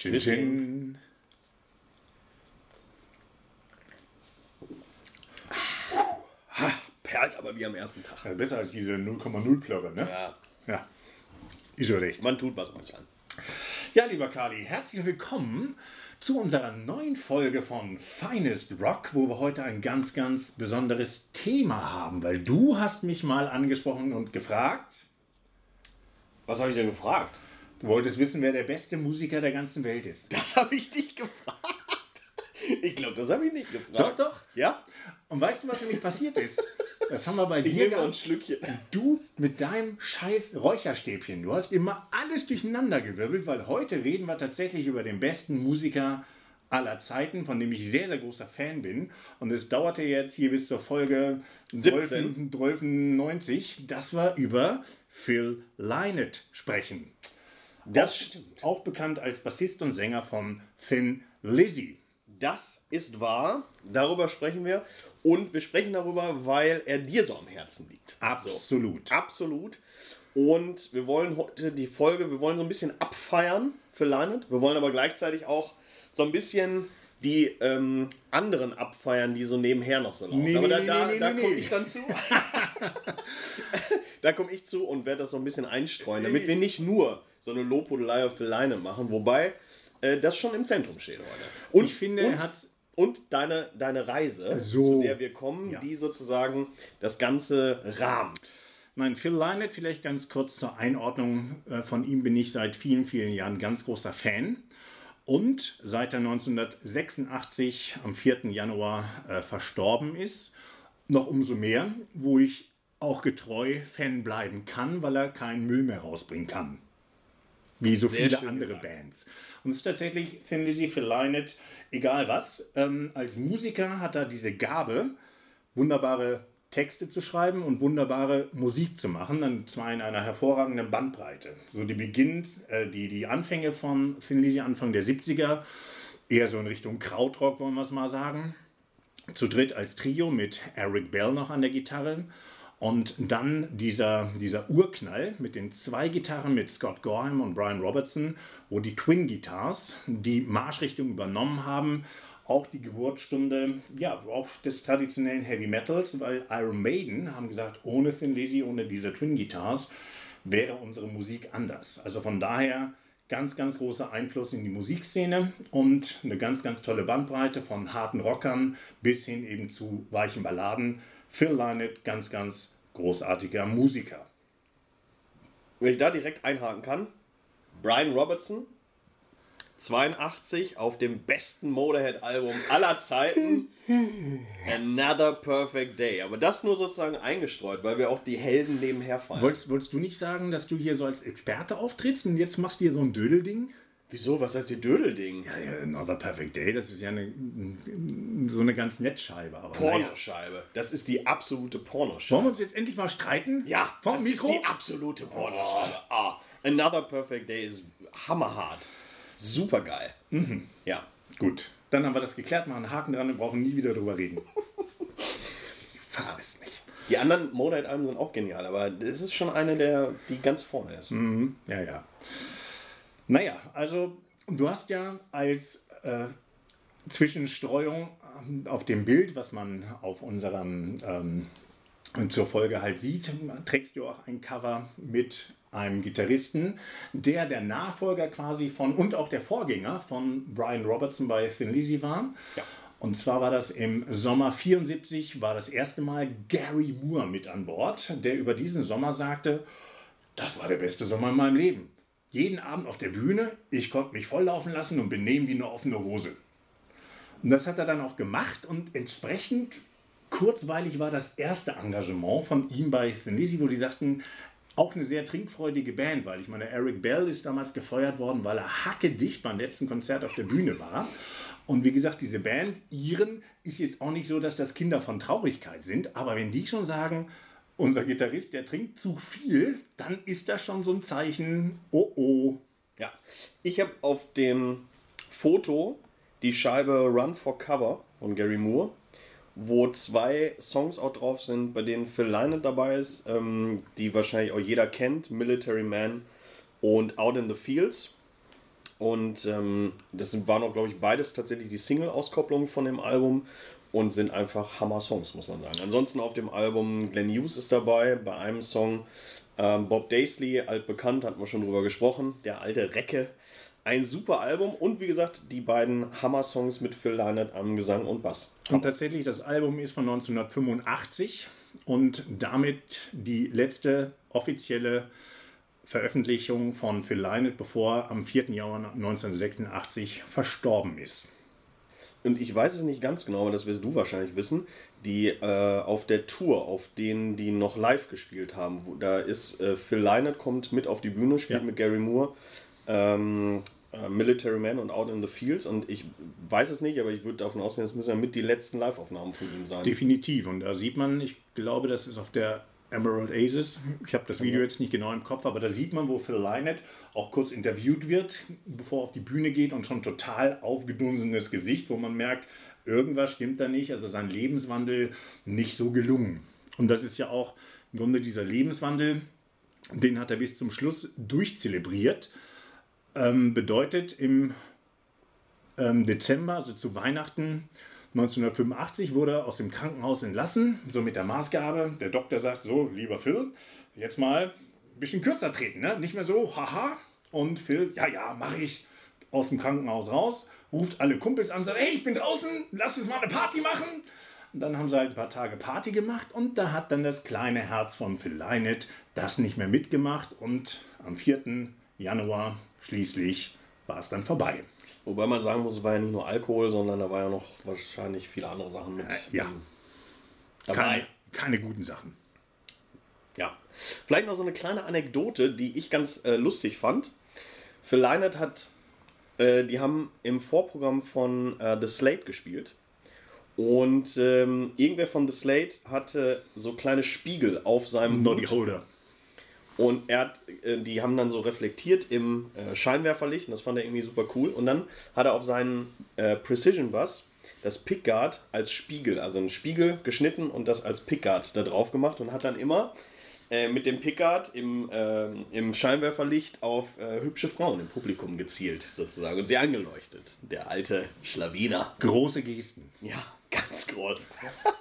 Chin Chin. Ha, perlt aber wie am ersten Tag. Ja, besser als diese 0,0 Plörre, ne? Ja, Ja. Ist schon recht. man tut, was man kann. Ja, lieber Kali, herzlich willkommen zu unserer neuen Folge von Finest Rock, wo wir heute ein ganz, ganz besonderes Thema haben, weil du hast mich mal angesprochen und gefragt, Was habe ich denn gefragt? Du wolltest wissen, wer der beste Musiker der ganzen Welt ist. Das habe ich dich gefragt. Ich glaube, das habe ich nicht gefragt. Doch, doch. Ja? Und weißt du, was nämlich passiert ist? Das haben wir bei Ich dir nehme ein. Schlückchen. Du mit deinem scheiß Räucherstäbchen, du hast immer alles durcheinander gewirbelt, weil heute reden wir tatsächlich über den besten Musiker aller Zeiten, von dem ich sehr, sehr großer Fan bin. Und es dauerte jetzt hier bis zur Folge 17. 12, 90, dass wir über Phil Lynott sprechen. Das auch, stimmt. Auch bekannt als Bassist und Sänger von Thin Lizzy. Das ist wahr. Darüber sprechen wir. Und wir sprechen darüber, weil er dir so am Herzen liegt. Absolut. Absolut. Und wir wollen heute die Folge, wir wollen so ein bisschen abfeiern für Leinert. Wir wollen aber gleichzeitig auch so ein bisschen die ähm, anderen abfeiern, die so nebenher noch so laufen. Nee, aber nee, da, nee, da, nee, da komme ich dann zu. da komme ich zu und werde das so ein bisschen einstreuen, damit wir nicht nur so eine Lobhudelei für Leine machen, wobei äh, das schon im Zentrum steht heute. Und Ich finde, und, er hat und deine, deine Reise, So. zu der wir kommen, Ja. die sozusagen das Ganze rahmt. Nein, Phil Lynott, vielleicht ganz kurz zur Einordnung. Äh, Von ihm bin ich seit vielen, vielen Jahren ganz großer Fan. Und seit er 1986 am 4. Januar äh, verstorben ist, noch umso mehr, wo ich auch getreu Fan bleiben kann, weil er keinen Müll mehr rausbringen kann. Wie so Sehr viele andere gesagt. Bands. Und es ist tatsächlich, Thin Lizzy, Phil Lynott, egal was. Ähm, als Musiker hat er diese Gabe, wunderbare Texte zu schreiben und wunderbare Musik zu machen, und zwar in einer hervorragenden Bandbreite. So die beginnt, äh, die, die Anfänge von Thin Lizzy, Anfang der 70er, eher so in Richtung Krautrock, wollen wir es mal sagen. Zu dritt als Trio mit Eric Bell noch an der Gitarre. Und dann dieser, dieser Urknall mit den zwei Gitarren mit Scott Gorham und Brian Robertson, wo die Twin Guitars die Marschrichtung übernommen haben. Auch die Geburtsstunde ja, auch des traditionellen Heavy Metals, weil Iron Maiden haben gesagt, ohne Thin Lizzy, ohne diese Twin Guitars wäre unsere Musik anders. Also von daher ganz, ganz großer Einfluss in die Musikszene und eine ganz, ganz tolle Bandbreite von harten Rockern bis hin eben zu weichen Balladen. Phil Lynott, ganz, ganz großartiger Musiker. Wenn ich da direkt einhaken kann, Brian Robertson, 82 auf dem besten Motorhead-Album aller Zeiten, Another Perfect Day. Aber das nur sozusagen eingestreut, weil wir auch die Helden nebenher fallen. Wolltest, wolltest du nicht sagen, dass du hier so als Experte auftrittst und jetzt machst du hier so ein Dödelding? Wieso? Was heißt die Dödelding? Ja, ja, Another Perfect Day, das ist ja eine, so eine ganz Nettscheibe. Aber naja. Pornoscheibe. Das ist die absolute Wollen Pornoscheibe. wir uns jetzt endlich mal streiten? Ja, vom das Mikro? ist die absolute Pornoscheibe. Ah, Another Perfect Day ist hammerhart. Super geil. Mhm. Ja. Gut, dann haben wir das geklärt, machen einen Haken dran und brauchen nie wieder drüber reden. Ich fass es nicht. Die anderen Motorhead-Alben sind auch genial, aber das ist schon eine der, die ganz vorne ist. Ja, ja. Naja, also du hast ja als äh, Zwischenstreuung ähm, auf dem Bild, was man auf unserem ähm, zur Folge halt sieht, trägst du auch ein Cover mit einem Gitarristen, der der Nachfolger quasi von und auch der Vorgänger von Brian Robertson bei Thin Lizzy war. Ja. Und zwar war das im Sommer 74, war das erste Mal Gary Moore mit an Bord, der über diesen Sommer sagte, das war der beste Sommer in meinem Leben. Jeden Abend auf der Bühne, ich konnte mich volllaufen lassen und benehmen wie eine offene Hose. Und das hat er dann auch gemacht und entsprechend kurzweilig war das erste Engagement von ihm bei Lizzy, wo die sagten, auch eine sehr trinkfreudige Band, weil ich meine, Eric Bell ist damals gefeuert worden, weil er hackedicht beim letzten Konzert auf der Bühne war. Und wie gesagt, diese Band, ihren, ist jetzt auch nicht so, dass das Kinder von Traurigkeit sind, aber wenn die schon sagen, unser Gitarrist, der trinkt zu viel, dann ist das schon so ein Zeichen, oh oh. Ja. Ich habe auf dem Foto die Scheibe Run for Cover von Gary Moore, wo zwei Songs auch drauf sind, bei denen Phil Lynott dabei ist, ähm, die wahrscheinlich auch jeder kennt, Military Man und Out in the Fields. Und ähm, das waren auch, glaube ich, beides tatsächlich die Single-Auskopplungen von dem Album und sind einfach Hammer-Songs, muss man sagen. Ansonsten auf dem Album Glenn Hughes ist dabei, bei einem Song ähm, Bob Daisley, altbekannt, hatten wir schon drüber gesprochen, der alte Recke. Ein super Album und wie gesagt, die beiden Hammer-Songs mit Phil Lynott am Gesang und Bass. Und tatsächlich, das Album ist von 1985 und damit die letzte offizielle Veröffentlichung von Phil Lynott, bevor er am 4. Januar 1986 verstorben ist. Und ich weiß es nicht ganz genau, aber das wirst du wahrscheinlich wissen, die äh, auf der Tour, auf denen die noch live gespielt haben, wo, da ist äh, Phil Lynott kommt mit auf die Bühne, spielt Ja. mit Gary Moore, ähm, äh, Military Man und Out in the Fields und ich weiß es nicht, aber ich würde davon ausgehen, das müssen ja mit die letzten Live-Aufnahmen von ihm sein. Definitiv. Und da sieht man, ich glaube, das ist auf der Emerald Aces. Ich habe das Video jetzt nicht genau im Kopf, aber da sieht man, wo Phil Lynott auch kurz interviewt wird, bevor er auf die Bühne geht und schon total aufgedunsenes Gesicht, wo man merkt, irgendwas stimmt da nicht. Also sein Lebenswandel nicht so gelungen. Und das ist ja auch im Grunde dieser Lebenswandel, den hat er bis zum Schluss durchzelebriert. Ähm, bedeutet, im ähm, Dezember, also zu Weihnachten 1985, wurde er aus dem Krankenhaus entlassen, so mit der Maßgabe. Der Doktor sagt: So, lieber Phil, jetzt mal ein bisschen kürzer treten, ne? nicht mehr so, haha. Und Phil: Ja, ja, mache ich. Aus dem Krankenhaus raus, ruft alle Kumpels an, sagt: Hey, ich bin draußen, lass uns mal eine Party machen. Und dann haben sie halt ein paar Tage Party gemacht und da hat dann das kleine Herz von Phil Lynott das nicht mehr mitgemacht und am 4. Januar schließlich war es dann vorbei. Wobei man sagen muss, es war ja nicht nur Alkohol, sondern da war ja noch wahrscheinlich viele andere Sachen mit. ja. ähm, dabei. Keine, keine guten Sachen. Ja. Vielleicht noch so eine kleine Anekdote, die ich ganz äh, lustig fand. Phil Lynott hat, äh, die haben im Vorprogramm von äh, The Slate gespielt. Und ähm, irgendwer von The Slate hatte so kleine Spiegel auf seinem Noddy. Holder. Und er hat, äh, die haben dann so reflektiert im äh, Scheinwerferlicht und das fand er irgendwie super cool. Und dann hat er auf seinen äh, Precision Bass das Pickguard als Spiegel, also einen Spiegel geschnitten und das als Pickguard da drauf gemacht und hat dann immer mit dem Pickguard im, im Scheinwerferlicht auf äh, hübsche Frauen im Publikum gezielt sozusagen und sie angeleuchtet. Der alte Schlawiner. Große Gesten. Ja, ganz groß.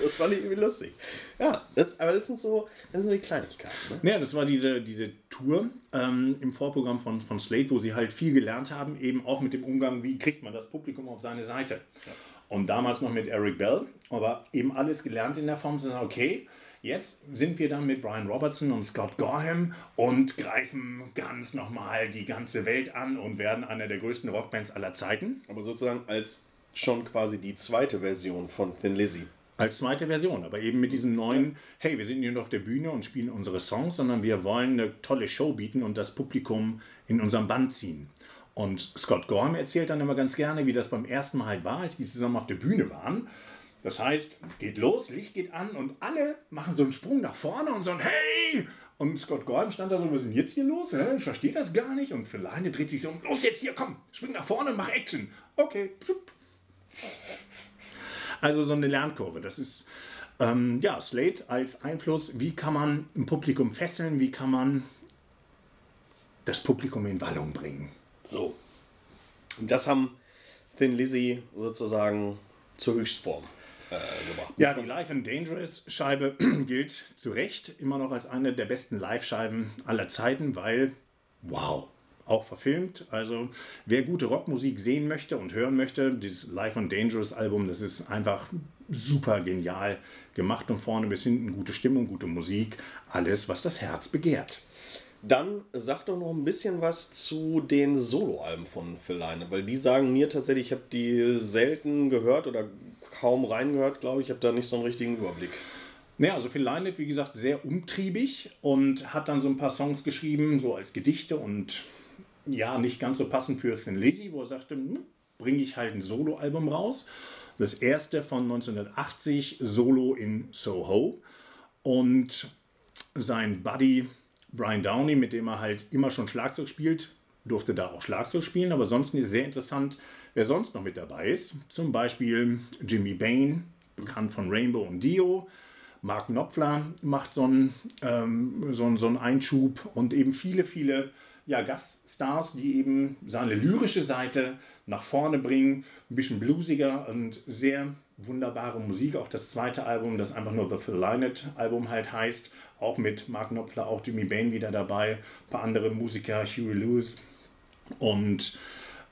das fand ich irgendwie lustig. Ja, das, aber das sind so, das sind so die Kleinigkeiten. Ne? Ja, das war diese, diese Tour ähm, im Vorprogramm von, von Slate, wo sie halt viel gelernt haben, eben auch mit dem Umgang, wie kriegt man das Publikum auf seine Seite. Und damals noch mit Eric Bell, aber eben alles gelernt in der Form zu sagen, okay, jetzt sind wir dann mit Brian Robertson und Scott Gorham und greifen ganz nochmal die ganze Welt an und werden einer der größten Rockbands aller Zeiten. Aber sozusagen als schon quasi die zweite Version von Thin Lizzy. Als zweite Version, aber eben mit diesem neuen, hey, wir sind nicht nur auf der Bühne und spielen unsere Songs, sondern wir wollen eine tolle Show bieten und das Publikum in unserem Band ziehen. Und Scott Gorham erzählt dann immer ganz gerne, wie das beim ersten Mal halt war, als die zusammen auf der Bühne waren. Das heißt, geht los, Licht geht an und alle machen so einen Sprung nach vorne und sagen, hey! Und Scott Gorham stand da so, was ist denn jetzt hier los? Ich verstehe das gar nicht. Und Feline dreht sich so um, los jetzt hier, komm, spring nach vorne und mach Action. Okay. Also so eine Lernkurve. Das ist ähm, ja Slate als Einfluss. Wie kann man ein Publikum fesseln? Wie kann man das Publikum in Wallung bringen? So. Und das haben Thin Lizzy sozusagen zur Höchstform äh, gebracht. Ja, die Live and Dangerous Scheibe gilt zu Recht immer noch als eine der besten Live-Scheiben aller Zeiten, weil, wow, auch verfilmt. Also, wer gute Rockmusik sehen möchte und hören möchte, dieses Live and Dangerous Album, das ist einfach super genial gemacht und vorne bis hinten gute Stimmung, gute Musik, alles, was das Herz begehrt. Dann sag doch noch ein bisschen was zu den Soloalben von Phil Lynott, weil die sagen mir tatsächlich, ich habe die selten gehört oder kaum reingehört, glaube ich. Ich habe da nicht so einen richtigen Überblick. Ja, also Phil Lynott, wie gesagt, sehr umtriebig und hat dann so ein paar Songs geschrieben, so als Gedichte und ja, nicht ganz so passend für Thin Lizzy, wo er sagte, hm, bringe ich halt ein Soloalbum raus. Das erste von 1980, Solo in Soho. Und sein Buddy Brian Downey, mit dem er halt immer schon Schlagzeug spielt, durfte da auch Schlagzeug spielen, aber sonst ist sehr interessant, wer sonst noch mit dabei ist. Zum Beispiel Jimmy Bain, bekannt von Rainbow und Dio. Mark Knopfler macht so einen, ähm, so, so einen Einschub und eben viele, viele ja, Gaststars, die eben seine lyrische Seite nach vorne bringen. Ein bisschen bluesiger und sehr wunderbare Musik. Auch das zweite Album, das einfach nur The Phil Lynott Album halt heißt. Auch mit Mark Knopfler, auch Jimmy Bain wieder dabei. Ein paar andere Musiker, Huey Lewis. Und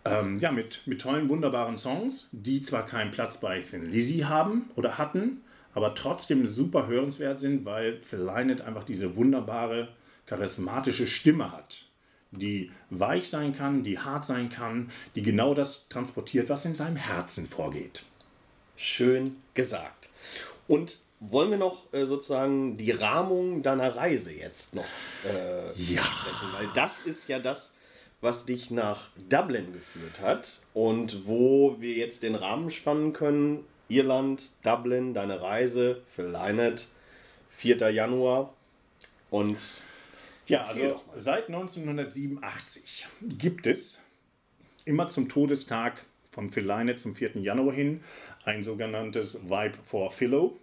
ähm, ja, mit, mit tollen, wunderbaren Songs, die zwar keinen Platz bei Thin Lizzy haben oder hatten, aber trotzdem super hörenswert sind, weil Phil Lynott einfach diese wunderbare, charismatische Stimme hat, die weich sein kann, die hart sein kann, die genau das transportiert, was in seinem Herzen vorgeht. Schön gesagt. Und wollen wir noch äh, sozusagen die Rahmung deiner Reise jetzt noch äh, ja. sprechen? Weil das ist ja das, was dich nach Dublin geführt hat und wo wir jetzt den Rahmen spannen können. Irland, Dublin, deine Reise für Lynette, 4. Januar und ja, also seit 1987 gibt es immer zum Todestag von Phil Lynott zum 4. Januar hin ein sogenanntes Vibe for Philo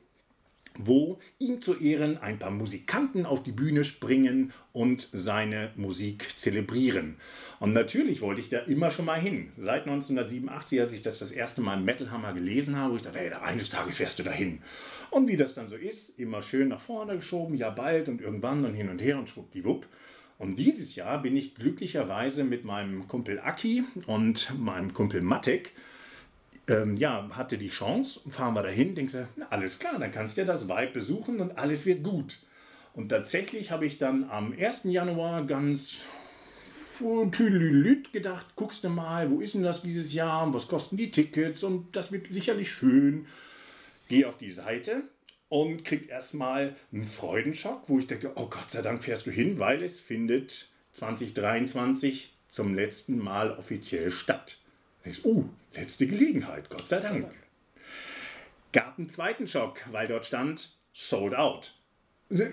wo ihm zu Ehren ein paar Musikanten auf die Bühne springen und seine Musik zelebrieren. Und natürlich wollte ich da immer schon mal hin. Seit 1987, als ich das das erste Mal im Metal Hammer gelesen habe, ich dachte, hey, eines Tages fährst du da hin. Und wie das dann so ist, immer schön nach vorne geschoben, ja bald und irgendwann und hin und her und schwuppdiwupp. Und dieses Jahr bin ich glücklicherweise mit meinem Kumpel Aki und meinem Kumpel Matek ähm, ja, hatte die Chance, fahren wir dahin, denkst du, na, alles klar, dann kannst du ja das Weib besuchen und alles wird gut. Und tatsächlich habe ich dann am 1. Januar ganz tüdelüt gedacht, guckst du mal, wo ist denn das dieses Jahr und was kosten die Tickets und das wird sicherlich schön. Geh auf die Seite und krieg erstmal einen Freudenschock, wo ich denke, oh Gott sei Dank fährst du hin, weil es findet 2023 zum letzten Mal offiziell statt. Denkst, uh, letzte Gelegenheit, Gott sei Dank. Gab einen zweiten Schock, weil dort stand sold out. Da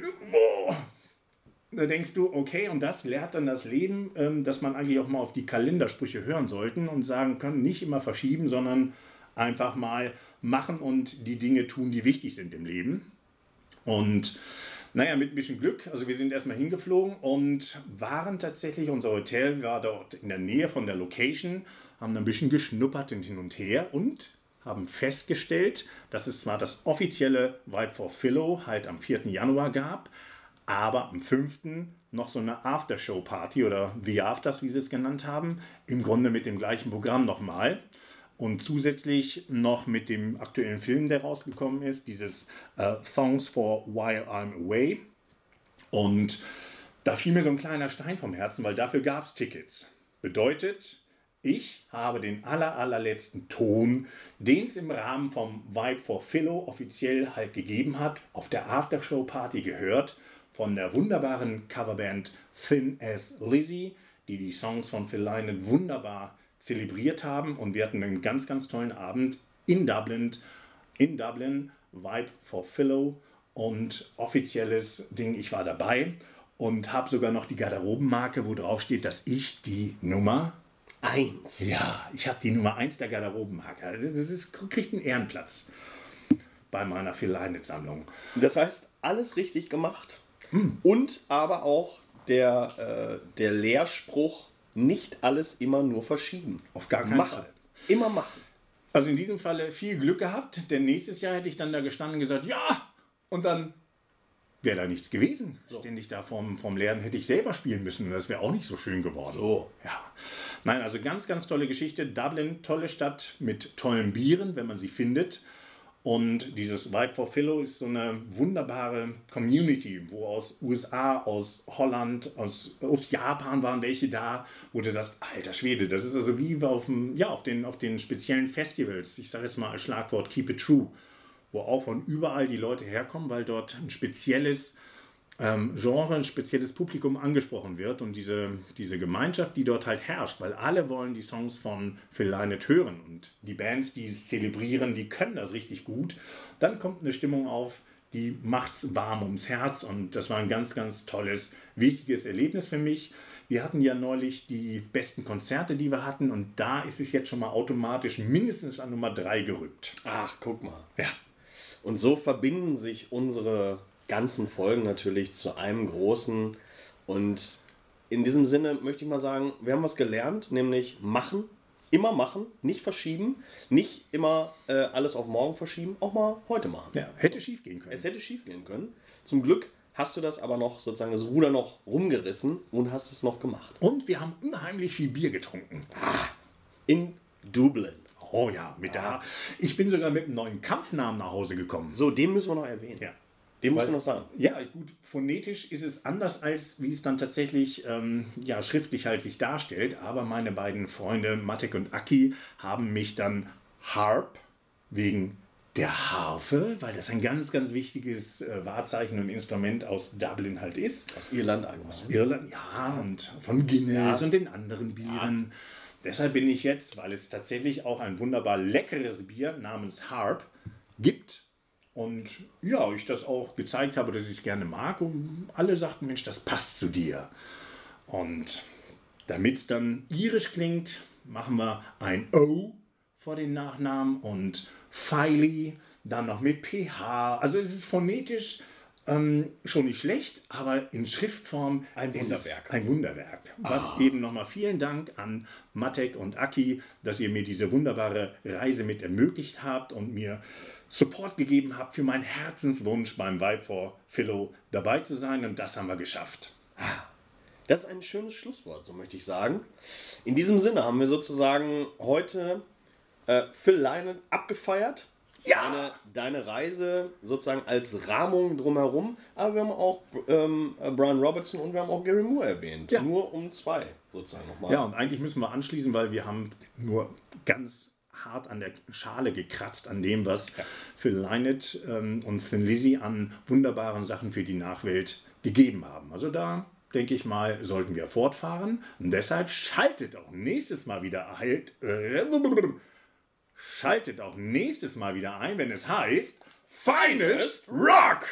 denkst du, okay, und das lehrt dann das Leben, ähm, dass man eigentlich auch mal auf die Kalendersprüche hören sollten und sagen können, nicht immer verschieben, sondern einfach mal machen und die Dinge tun, die wichtig sind im Leben. Und naja, mit ein bisschen Glück. Also wir sind erstmal hingeflogen und waren tatsächlich, unser Hotel war dort in der Nähe von der Location haben ein bisschen geschnuppert hin und her und haben festgestellt, dass es zwar das offizielle Vibe for Philo halt am 4. Januar gab, aber am 5. noch so eine Aftershow-Party oder The Afters, wie sie es genannt haben, im Grunde mit dem gleichen Programm nochmal. Und zusätzlich noch mit dem aktuellen Film, der rausgekommen ist, dieses uh, Songs for While I'm Away. Und da fiel mir so ein kleiner Stein vom Herzen, weil dafür gab es Tickets. Bedeutet, ich habe den aller, allerletzten Ton, den es im Rahmen vom Vibe for Philo offiziell halt gegeben hat, auf der Aftershow-Party gehört von der wunderbaren Coverband Thin as Lizzy, die die Songs von Phil Lynott wunderbar zelebriert haben. Und wir hatten einen ganz, ganz tollen Abend in Dublin. In Dublin, Vibe for Philo und offizielles Ding. Ich war dabei und habe sogar noch die Garderobenmarke, wo drauf steht, dass ich die Nummer 1. Ja, ich habe die Nummer 1 der Garderobenmarke. Also das kriegt einen Ehrenplatz bei meiner Phil-Sammlung. Das heißt, alles richtig gemacht. Hm. Und aber auch der, äh, der Lehrspruch, nicht alles immer nur verschieben. Auf gar keinen machen. Fall. Immer machen. Also in diesem Falle viel Glück gehabt, denn nächstes Jahr hätte ich dann da gestanden und gesagt, ja, und dann wäre da nichts gewesen. So. Ständig da vom, vom Lernen hätte ich selber spielen müssen und das wäre auch nicht so schön geworden. So. Ja. Nein, also ganz, ganz tolle Geschichte. Dublin, tolle Stadt mit tollen Bieren, wenn man sie findet. Und dieses Vibe for Philo ist so eine wunderbare Community, wo aus USA, aus Holland, aus, aus Japan waren welche da, wo du sagst, alter Schwede, das ist also wie auf, dem, ja, auf, den, auf den speziellen Festivals. Ich sage jetzt mal als Schlagwort Keep It True wo auch von überall die Leute herkommen, weil dort ein spezielles ähm, Genre, ein spezielles Publikum angesprochen wird und diese, diese Gemeinschaft, die dort halt herrscht, weil alle wollen die Songs von Phil Lynott hören und die Bands, die es zelebrieren, die können das richtig gut. Dann kommt eine Stimmung auf, die macht's warm ums Herz und das war ein ganz, ganz tolles, wichtiges Erlebnis für mich. Wir hatten ja neulich die besten Konzerte, die wir hatten und da ist es jetzt schon mal automatisch mindestens an Nummer 3 gerückt. Ach, guck mal. Ja. Und so verbinden sich unsere ganzen Folgen natürlich zu einem großen und in diesem Sinne möchte ich mal sagen, wir haben was gelernt, nämlich machen, immer machen, nicht verschieben, nicht immer äh, alles auf morgen verschieben, auch mal heute machen. Ja, hätte schief gehen können. Es hätte schief gehen können. Zum Glück hast du das aber noch sozusagen das Ruder noch rumgerissen und hast es noch gemacht. Und wir haben unheimlich viel Bier getrunken. In Dublin. Oh ja, mit der. Ich bin sogar mit einem neuen Kampfnamen nach Hause gekommen. So, den müssen wir noch erwähnen. Ja. Den musst Weil- du noch sagen. Ja, gut, phonetisch ist es anders, als wie es dann tatsächlich ähm, ja, schriftlich halt sich darstellt. Aber meine beiden Freunde Matek und Aki haben mich dann Harp wegen der Harfe, weil das ein ganz, ganz wichtiges äh, Wahrzeichen und Instrument aus Dublin halt ist. Aus Irland allgemein. Irland, ja, und von Guinness und den anderen Bieren. Deshalb bin ich jetzt, weil es tatsächlich auch ein wunderbar leckeres Bier namens Harp gibt. Und ja, ich das auch gezeigt habe, dass ich es gerne mag. Und alle sagten, Mensch, das passt zu dir. Und damit es dann irisch klingt, machen wir ein O vor den Nachnamen und Filey, dann noch mit PH. Also es ist phonetisch ähm, schon nicht schlecht, aber in Schriftform Ein Wunderwerk. Ein Wunderwerk. Was eben nochmal vielen Dank an Matek und Aki, dass ihr mir diese wunderbare Reise mit ermöglicht habt und mir Support gegeben habt für meinen Herzenswunsch beim Vibe for Philo dabei zu sein. Und das haben wir geschafft. Das ist ein schönes Schlusswort, so möchte ich sagen. In diesem Sinne haben wir sozusagen heute äh, Phil Lynott abgefeiert. Ja! Deine, deine Reise sozusagen als Rahmung drumherum. Aber wir haben auch ähm, äh, Brian Robertson und wir haben auch Gary Moore erwähnt. Ja. Nur um zwei sozusagen nochmal. Ja, und eigentlich müssen wir anschließen, weil wir haben nur ganz hart an der Schale gekratzt, an dem, was Phil Lynott ähm, und Thin Lizzy an wunderbaren Sachen für die Nachwelt gegeben haben. Also da denke ich mal, sollten wir fortfahren. Und deshalb schaltet auch nächstes Mal wieder ein. Äh, schaltet auch nächstes Mal wieder ein, wenn es heißt Finest Rock!